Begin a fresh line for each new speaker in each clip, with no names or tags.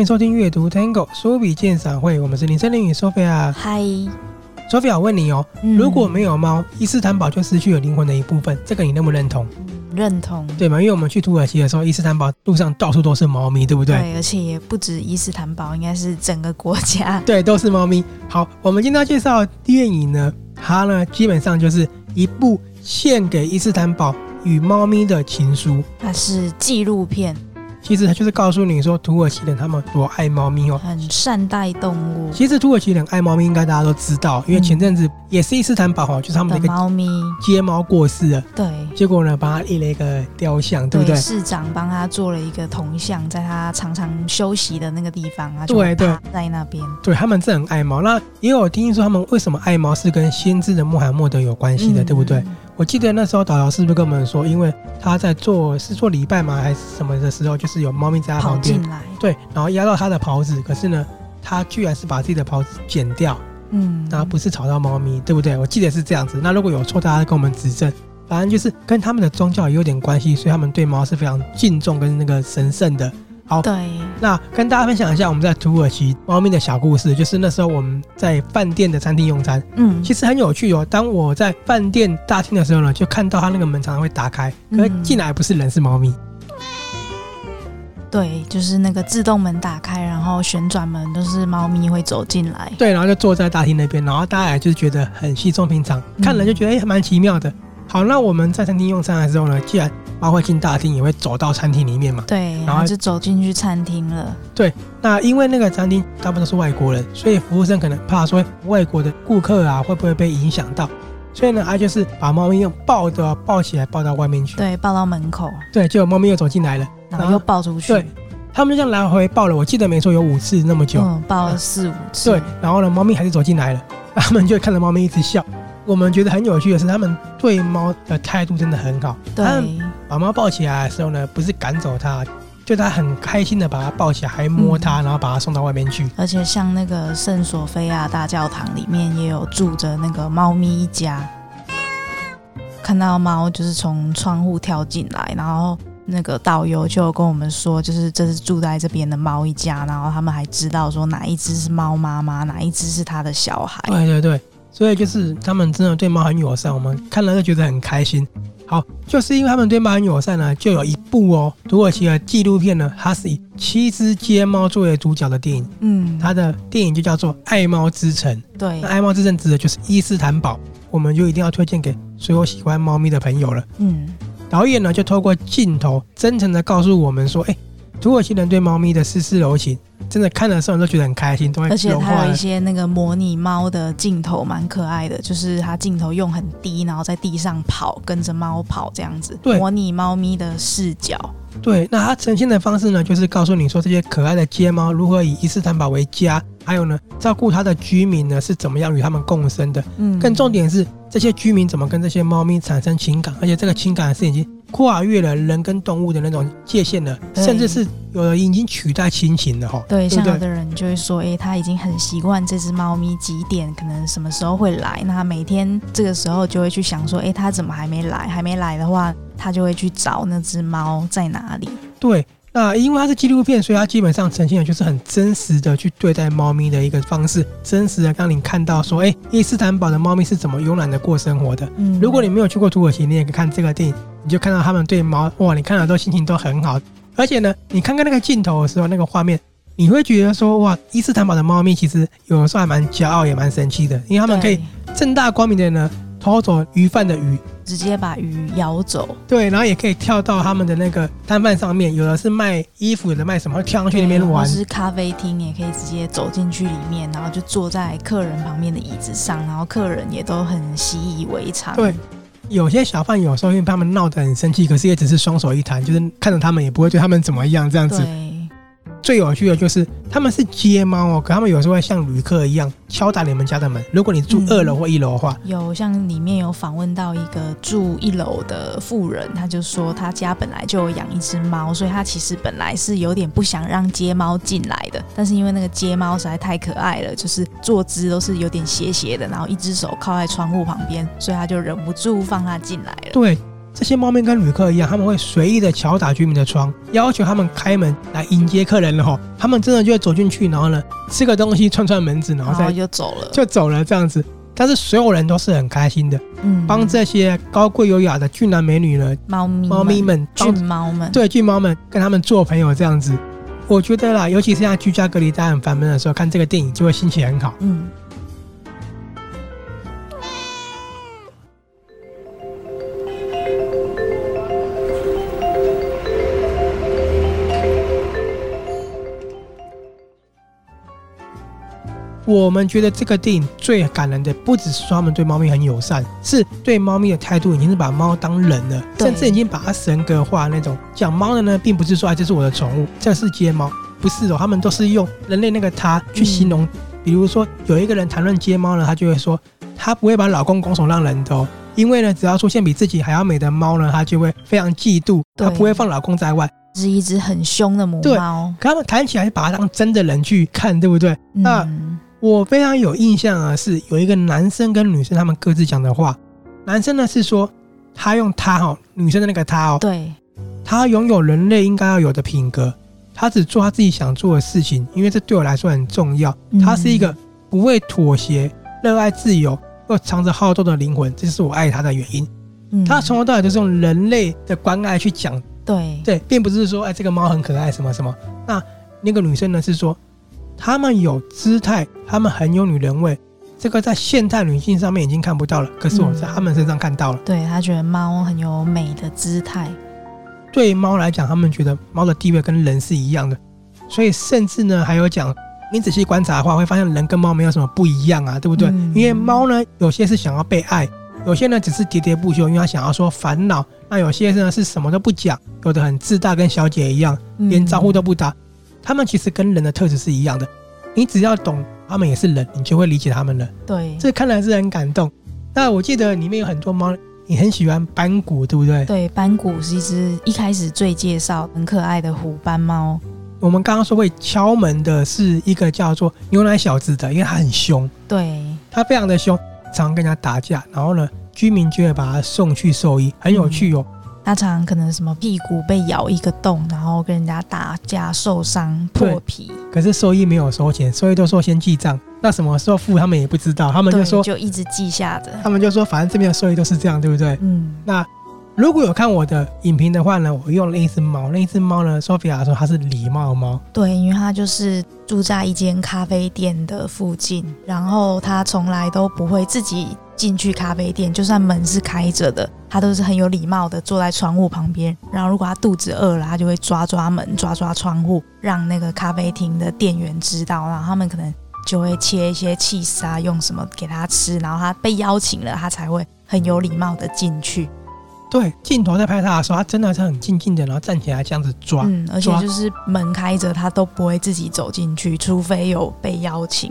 欢迎收听阅读 Tango 书笔鉴赏会，我们是林森林与 Sophia。
嗨
，Sophia，我问你哦，嗯、如果没有猫，伊斯坦堡就失去了灵魂的一部分，这个你认不认同？
认同，
对嘛？因为我们去土耳其的时候，伊斯坦堡路上到处都是猫咪，对不对？
对，而且也不止伊斯坦堡，应该是整个国家，
对，都是猫咪。好，我们今天要介绍的电影呢，它呢基本上就是一部献给伊斯坦堡与猫咪的情书，
它是纪录片。
其实他就是告诉你说，土耳其人他们多爱猫咪哦，
很善待动物。
其实土耳其人爱猫咪，应该大家都知道，因为前阵子也是伊斯坦堡哈，就是他们的一个猫咪街猫过世了，
对，
结果呢，帮他立了一个雕像，对不对？
市长帮他做了一个铜像，在他常常休息的那个地方啊，
对对，
在那边。
对，他们是很爱猫。那也有听说他们为什么爱猫，是跟先知的穆罕默德有关系的，对不对？我记得那时候导游是不是跟我们说，因为他在做是做礼拜吗，还是什么的时候，就是有猫咪在他旁边，对，然后压到他的袍子，可是呢，他居然是把自己的袍子剪掉，嗯，然后不是吵到猫咪，对不对？我记得是这样子。那如果有错，大家跟我们指正。反正就是跟他们的宗教也有点关系，所以他们对猫是非常敬重跟那个神圣的。好，
对，
那跟大家分享一下我们在土耳其猫咪的小故事，就是那时候我们在饭店的餐厅用餐，嗯，其实很有趣哦。当我在饭店大厅的时候呢，就看到它那个门常常会打开，可是进来不是人，是猫咪。
对，就是那个自动门打开，然后旋转门都是猫咪会走进来。
对，然后就坐在大厅那边，然后大家也就是觉得很稀松平常，看了就觉得哎，蛮奇妙的。好，那我们在餐厅用餐的时候呢，既然猫会进大厅，也会走到餐厅里面嘛。
对，然后就走进去餐厅了。
对，那因为那个餐厅大部分都是外国人，所以服务生可能怕说外国的顾客啊会不会被影响到，所以呢，他就是把猫咪用抱的抱起来抱到外面去。
对，抱到门口。
对，结果猫咪又走进来了，
然后又抱出去。
对，他们就这样来回抱了，我记得没错，有五次那么久。
嗯，抱了四五次。
对，然后呢，猫咪还是走进来了，他们就看着猫咪一直笑。我们觉得很有趣的是，他们对猫的态度真的很好。
对，
把猫抱起来的时候呢，不是赶走它，就他很开心的把它抱起来，还摸它，然后把它送到外面去。
而且像那个圣索菲亚大教堂里面也有住着那个猫咪一家，看到猫就是从窗户跳进来，然后那个导游就跟我们说，就是这是住在这边的猫一家，然后他们还知道说哪一只是猫妈妈，哪一只是他的小孩。
对对对。所以就是他们真的对猫很友善，我们看了就觉得很开心。好，就是因为他们对猫很友善呢，就有一部哦土耳其的纪录片呢，它是以七只街猫作为主角的电影。嗯，它的电影就叫做《爱猫之城》。
对，
那爱猫之城指的就是伊斯坦堡，我们就一定要推荐给所有喜欢猫咪的朋友了。嗯，导演呢就透过镜头真诚的告诉我们说，哎，土耳其人对猫咪的丝丝柔情。真的看的时候都觉得很开心，都会。
而且它有一些那个模拟猫的镜头，蛮可爱的。就是它镜头用很低，然后在地上跑，跟着猫跑这样子，模拟猫咪的视角。
对，那它呈现的方式呢，就是告诉你说这些可爱的街猫如何以伊斯坦堡为家，还有呢，照顾它的居民呢是怎么样与他们共生的。嗯，更重点是这些居民怎么跟这些猫咪产生情感，而且这个情感是已经跨越了人跟动物的那种界限了，甚至是。有的已经取代亲情了哈，
对，像有的人就会说，哎，他已经很习惯这只猫咪几点可能什么时候会来，那他每天这个时候就会去想说，哎，它怎么还没来？还没来的话，他就会去找那只猫在哪里。
对，那因为它是纪录片，所以它基本上呈现的就是很真实的去对待猫咪的一个方式，真实的让你看到说，哎，伊斯坦堡的猫咪是怎么慵懒的过生活的。嗯，如果你没有去过土耳其，你也可以看这个电影，你就看到他们对猫，哇，你看了都心情都很好。而且呢，你看看那个镜头的时候，那个画面，你会觉得说，哇，伊斯坦堡的猫咪其实有的时候还蛮骄傲，也蛮神奇的，因为他们可以正大光明的呢偷走鱼贩的鱼，
直接把鱼咬走。
对，然后也可以跳到他们的那个摊贩上面，有的是卖衣服，有的卖什么，会跳上去那边玩。
或是咖啡厅也可以直接走进去里面，然后就坐在客人旁边的椅子上，然后客人也都很习以为常。
对。有些小贩有时候因为他们闹得很生气，可是也只是双手一摊，就是看着他们也不会对他们怎么样这样子。最有趣的就是他们是街猫哦，可他们有时候会像旅客一样敲打你们家的门。如果你住二楼或一楼的话，
嗯、有像里面有访问到一个住一楼的富人，他就说他家本来就有养一只猫，所以他其实本来是有点不想让街猫进来的，但是因为那个街猫实在太可爱了，就是坐姿都是有点斜斜的，然后一只手靠在窗户旁边，所以他就忍不住放它进来了。
对。这些猫咪跟旅客一样，他们会随意的敲打居民的窗，要求他们开门来迎接客人了哈。他们真的就会走进去，然后呢吃个东西，串串门子，然后再
就走了，
就走了这样子。但是所有人都是很开心的，嗯，帮这些高贵优雅的俊男美女呢，
猫咪
猫咪们，
俊猫们，
对，俊猫们跟他们做朋友这样子。我觉得啦，尤其是在居家隔离、大家很烦闷的时候，看这个电影就会心情很好。嗯。我们觉得这个电影最感人的，不只是说他们对猫咪很友善，是对猫咪的态度已经是把猫当人了，甚至已经把它神格化那种。讲猫的呢，并不是说啊，这是我的宠物，这是街猫，不是哦，他们都是用人类那个他去形容。比如说有一个人谈论街猫呢，他就会说，他不会把老公拱手让人的哦，因为呢，只要出现比自己还要美的猫呢，他就会非常嫉妒，他不会放老公在外。
是一只很凶的母猫，
可他们谈起来是把它当真的人去看，对不对？嗯、那。我非常有印象啊，是有一个男生跟女生他们各自讲的话。男生呢是说，他用他哈，女生的那个他哦，
对，
他拥有人类应该要有的品格，他只做他自己想做的事情，因为这对我来说很重要。他是一个不会妥协、热爱自由又藏着好斗的灵魂，这是我爱他的原因。他从头到尾都是用人类的关爱去讲，
对
对，并不是说哎这个猫很可爱什么什么。那那个女生呢是说。他们有姿态，他们很有女人味，这个在现代女性上面已经看不到了。可是我在他们身上看到了。
嗯、对，他觉得猫很有美的姿态。
对猫来讲，他们觉得猫的地位跟人是一样的。所以甚至呢，还有讲，你仔细观察的话，会发现人跟猫没有什么不一样啊，对不对？嗯、因为猫呢，有些是想要被爱，有些呢只是喋喋不休，因为他想要说烦恼。那有些呢是什么都不讲，有的很自大，跟小姐一样，连招呼都不打。嗯他们其实跟人的特质是一样的，你只要懂他们也是人，你就会理解他们了。
对，
这看来是很感动。那我记得里面有很多猫，你很喜欢斑谷，对不对？
对，斑谷是一只一开始最介绍很可爱的虎斑猫。
我们刚刚说会敲门的是一个叫做牛奶小子的，因为它很凶，
对，
它非常的凶，常常跟人家打架。然后呢，居民就会把它送去兽医，很有趣哦。嗯
他常常可能什么屁股被咬一个洞，然后跟人家打架受伤破皮。
可是兽医没有收钱，兽医都说先记账。那什么时候付他们也不知道，他们就说
就一直记下的。
他们就说反正这边的兽医都是这样，对不对？嗯。那如果有看我的影评的话呢，我用了一只猫，那一只猫呢，Sophia 说它是礼貌猫。
对，因为它就是住在一间咖啡店的附近，然后它从来都不会自己。进去咖啡店，就算门是开着的，他都是很有礼貌的坐在窗户旁边。然后，如果他肚子饿了，他就会抓抓门、抓抓窗户，让那个咖啡厅的店员知道。然后他们可能就会切一些起司啊，用什么给他吃。然后他被邀请了，他才会很有礼貌的进去。
对，镜头在拍他的时候，他真的是很静静的，然后站起来这样子抓。
嗯，而且就是门开着，他都不会自己走进去，除非有被邀请。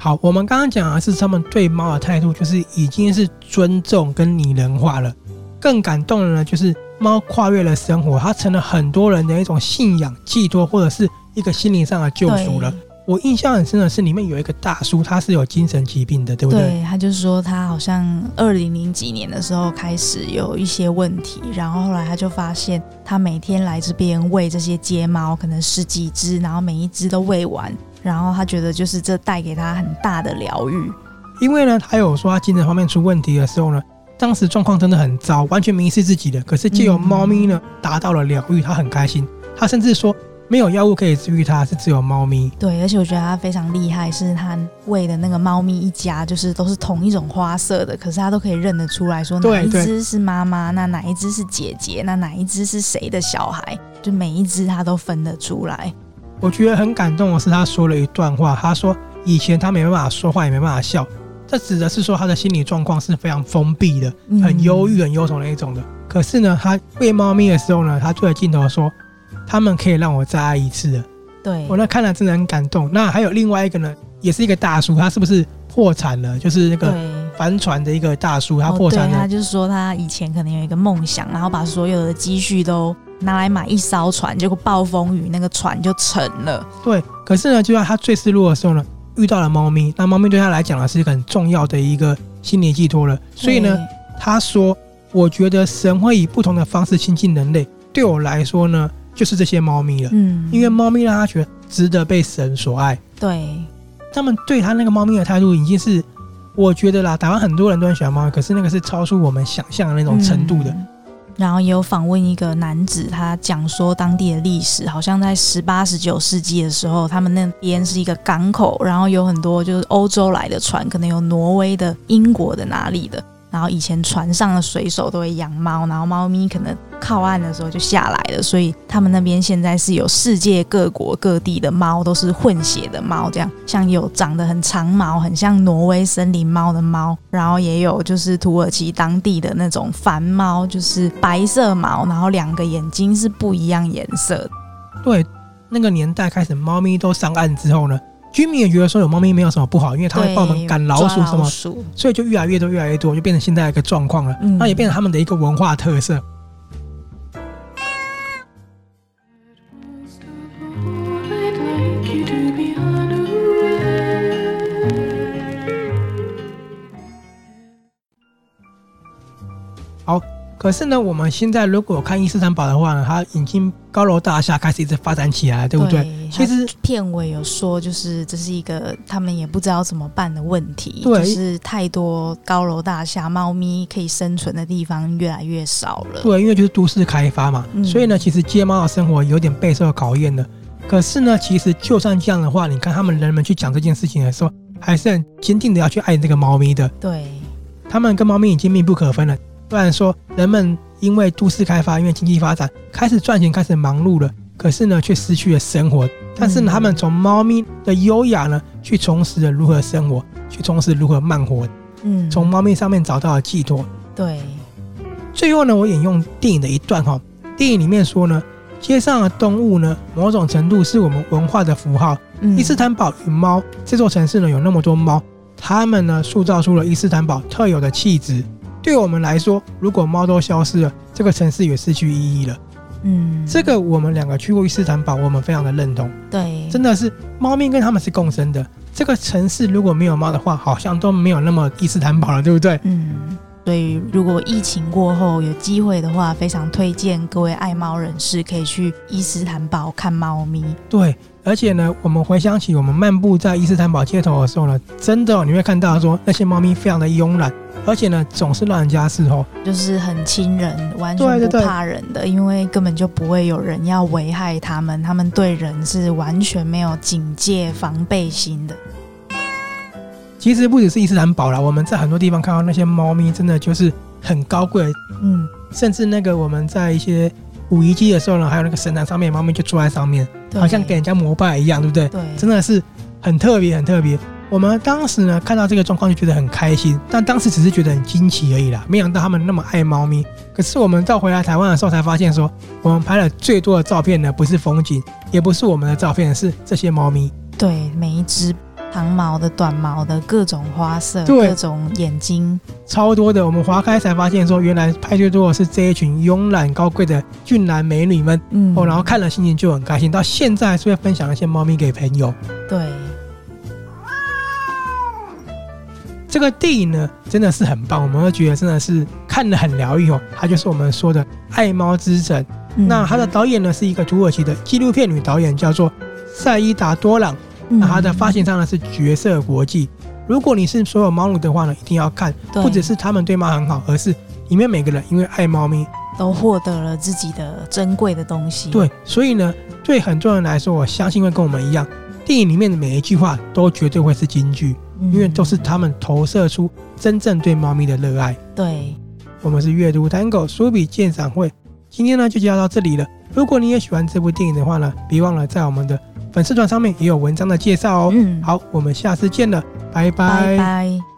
好，我们刚刚讲的是他们对猫的态度，就是已经是尊重跟拟人化了。更感动的呢，就是猫跨越了生活，它成了很多人的一种信仰寄托，或者是一个心灵上的救赎了。我印象很深的是，里面有一个大叔，他是有精神疾病的，对不对？
对，他就是说他好像二零零几年的时候开始有一些问题，然后后来他就发现，他每天来这边喂这些街猫，可能十几只，然后每一只都喂完。然后他觉得，就是这带给他很大的疗愈，
因为呢，他有说他精神方面出问题的时候呢，当时状况真的很糟，完全迷失自己的。可是借由猫咪呢，达到了疗愈，他很开心。他甚至说，没有药物可以治愈他，是只有猫咪。
对，而且我觉得他非常厉害，是他喂的那个猫咪一家，就是都是同一种花色的，可是他都可以认得出来说哪一只是妈妈，那哪一只是姐姐，那哪一只是谁的小孩，就每一只他都分得出来。
我觉得很感动的是，他说了一段话。他说：“以前他没办法说话，也没办法笑，这指的是说他的心理状况是非常封闭的，很忧郁、很忧愁那一种的。可是呢，他喂猫咪的时候呢，他对着镜头说：‘他们可以让我再爱一次的。’
对，
我那看了真的很感动。那还有另外一个呢，也是一个大叔，他是不是破产了？就是那个帆船的一个大叔，他破产了。
哦，他就是说他以前可能有一个梦想，然后把所有的积蓄都。”拿来买一艘船，结果暴风雨，那个船就沉了。
对，可是呢，就在他最失落的时候呢，遇到了猫咪。那猫咪对他来讲呢，是一个很重要的一个心理寄托了。所以呢，他说：“我觉得神会以不同的方式亲近人类，对我来说呢，就是这些猫咪了。嗯，因为猫咪让他觉得值得被神所爱。
对，
他们对他那个猫咪的态度已经是，我觉得啦，台湾很多人都很喜欢猫，可是那个是超出我们想象的那种程度的。嗯”
然后也有访问一个男子，他讲说当地的历史，好像在十八、十九世纪的时候，他们那边是一个港口，然后有很多就是欧洲来的船，可能有挪威的、英国的、哪里的。然后以前船上的水手都会养猫，然后猫咪可能靠岸的时候就下来了，所以他们那边现在是有世界各国各地的猫，都是混血的猫，这样像有长得很长毛，很像挪威森林猫的猫，然后也有就是土耳其当地的那种繁猫，就是白色毛，然后两个眼睛是不一样颜色。
对，那个年代开始，猫咪都上岸之后呢。居民也觉得说有猫咪没有什么不好，因为它会帮我们赶老鼠什么，所以就越来越多，越来越多，就变成现在一个状况了。那、嗯、也变成他们的一个文化特色。可是呢，我们现在如果看伊斯坦堡的话呢，它已经高楼大厦开始一直发展起来，对不对？对，其实
片尾有说，就是这是一个他们也不知道怎么办的问题，对，就是太多高楼大厦，猫咪可以生存的地方越来越少了。
对，因为就是都市开发嘛，嗯、所以呢，其实街猫的生活有点备受考验的。可是呢，其实就算这样的话，你看他们人们去讲这件事情的时候，还是很坚定的要去爱这个猫咪的。
对，
他们跟猫咪已经密不可分了。虽然说人们因为都市开发，因为经济发展开始赚钱，开始忙碌了，可是呢却失去了生活。但是呢，他们从猫咪的优雅呢，去重拾了如何生活，去重拾如何慢活。嗯，从猫咪上面找到了寄托。
对。
最后呢，我引用电影的一段哈，电影里面说呢，街上的动物呢，某种程度是我们文化的符号。伊斯坦堡与猫这座城市呢，有那么多猫，它们呢，塑造出了伊斯坦堡特有的气质。对我们来说，如果猫都消失了，这个城市也失去意义了。嗯，这个我们两个去过伊斯坦堡，我们非常的认同。
对，
真的是猫咪跟他们是共生的。这个城市如果没有猫的话，好像都没有那么伊斯坦堡了，对不对？
嗯。所以，如果疫情过后有机会的话，非常推荐各位爱猫人士可以去伊斯坦堡看猫咪。
对，而且呢，我们回想起我们漫步在伊斯坦堡街头的时候呢，真的、哦、你会看到说那些猫咪非常的慵懒，而且呢，总是让人家伺候，
就是很亲人，完全不怕人的，对对对，因为根本就不会有人要危害他们，他们对人是完全没有警戒防备心的。
其实不只是伊斯坦堡啦，我们在很多地方看到那些猫咪，真的就是很高贵。嗯，甚至那个我们在一些五遗迹的时候呢，还有那个神坛上面，猫咪就坐在上面，好像给人家膜拜一样，对不对？
对，
真的是很特别，很特别。我们当时呢看到这个状况就觉得很开心，但当时只是觉得很惊奇而已啦，没想到他们那么爱猫咪。可是我们到回来台湾的时候才发现，说我们拍了最多的照片呢，不是风景，也不是我们的照片，是这些猫咪。
对，每一只。长毛的、短毛的，各种花色，各种眼睛，
超多的。我们划开才发现，说原来派最多的是这一群慵懒高贵的俊男美女们。嗯，哦，然后看了心情就很开心。到现在还是会分享一些猫咪给朋友。
对，
这个电影呢，真的是很棒。我们会觉得真的是看得很疗愈哦。它就是我们说的爱猫之城。嗯。那它的导演呢，是一个土耳其的纪录片女导演，叫做赛伊达多朗。那它的发行商呢是角色国际。如果你是所有猫奴的话呢，一定要看，不只是他们对猫很好，而是里面每个人因为爱猫咪，
都获得了自己的珍贵的东西。
对，所以呢，对很多人来说，我相信会跟我们一样，电影里面的每一句话都绝对会是金句，因为都是他们投射出真正对猫咪的热爱。
对，
我们是阅读 Tango 书笔鉴赏会，今天呢就介绍到这里了。如果你也喜欢这部电影的话呢，别忘了在我们的。粉丝团上面也有文章的介绍哦。嗯，好，我们下次见了，拜拜。拜拜。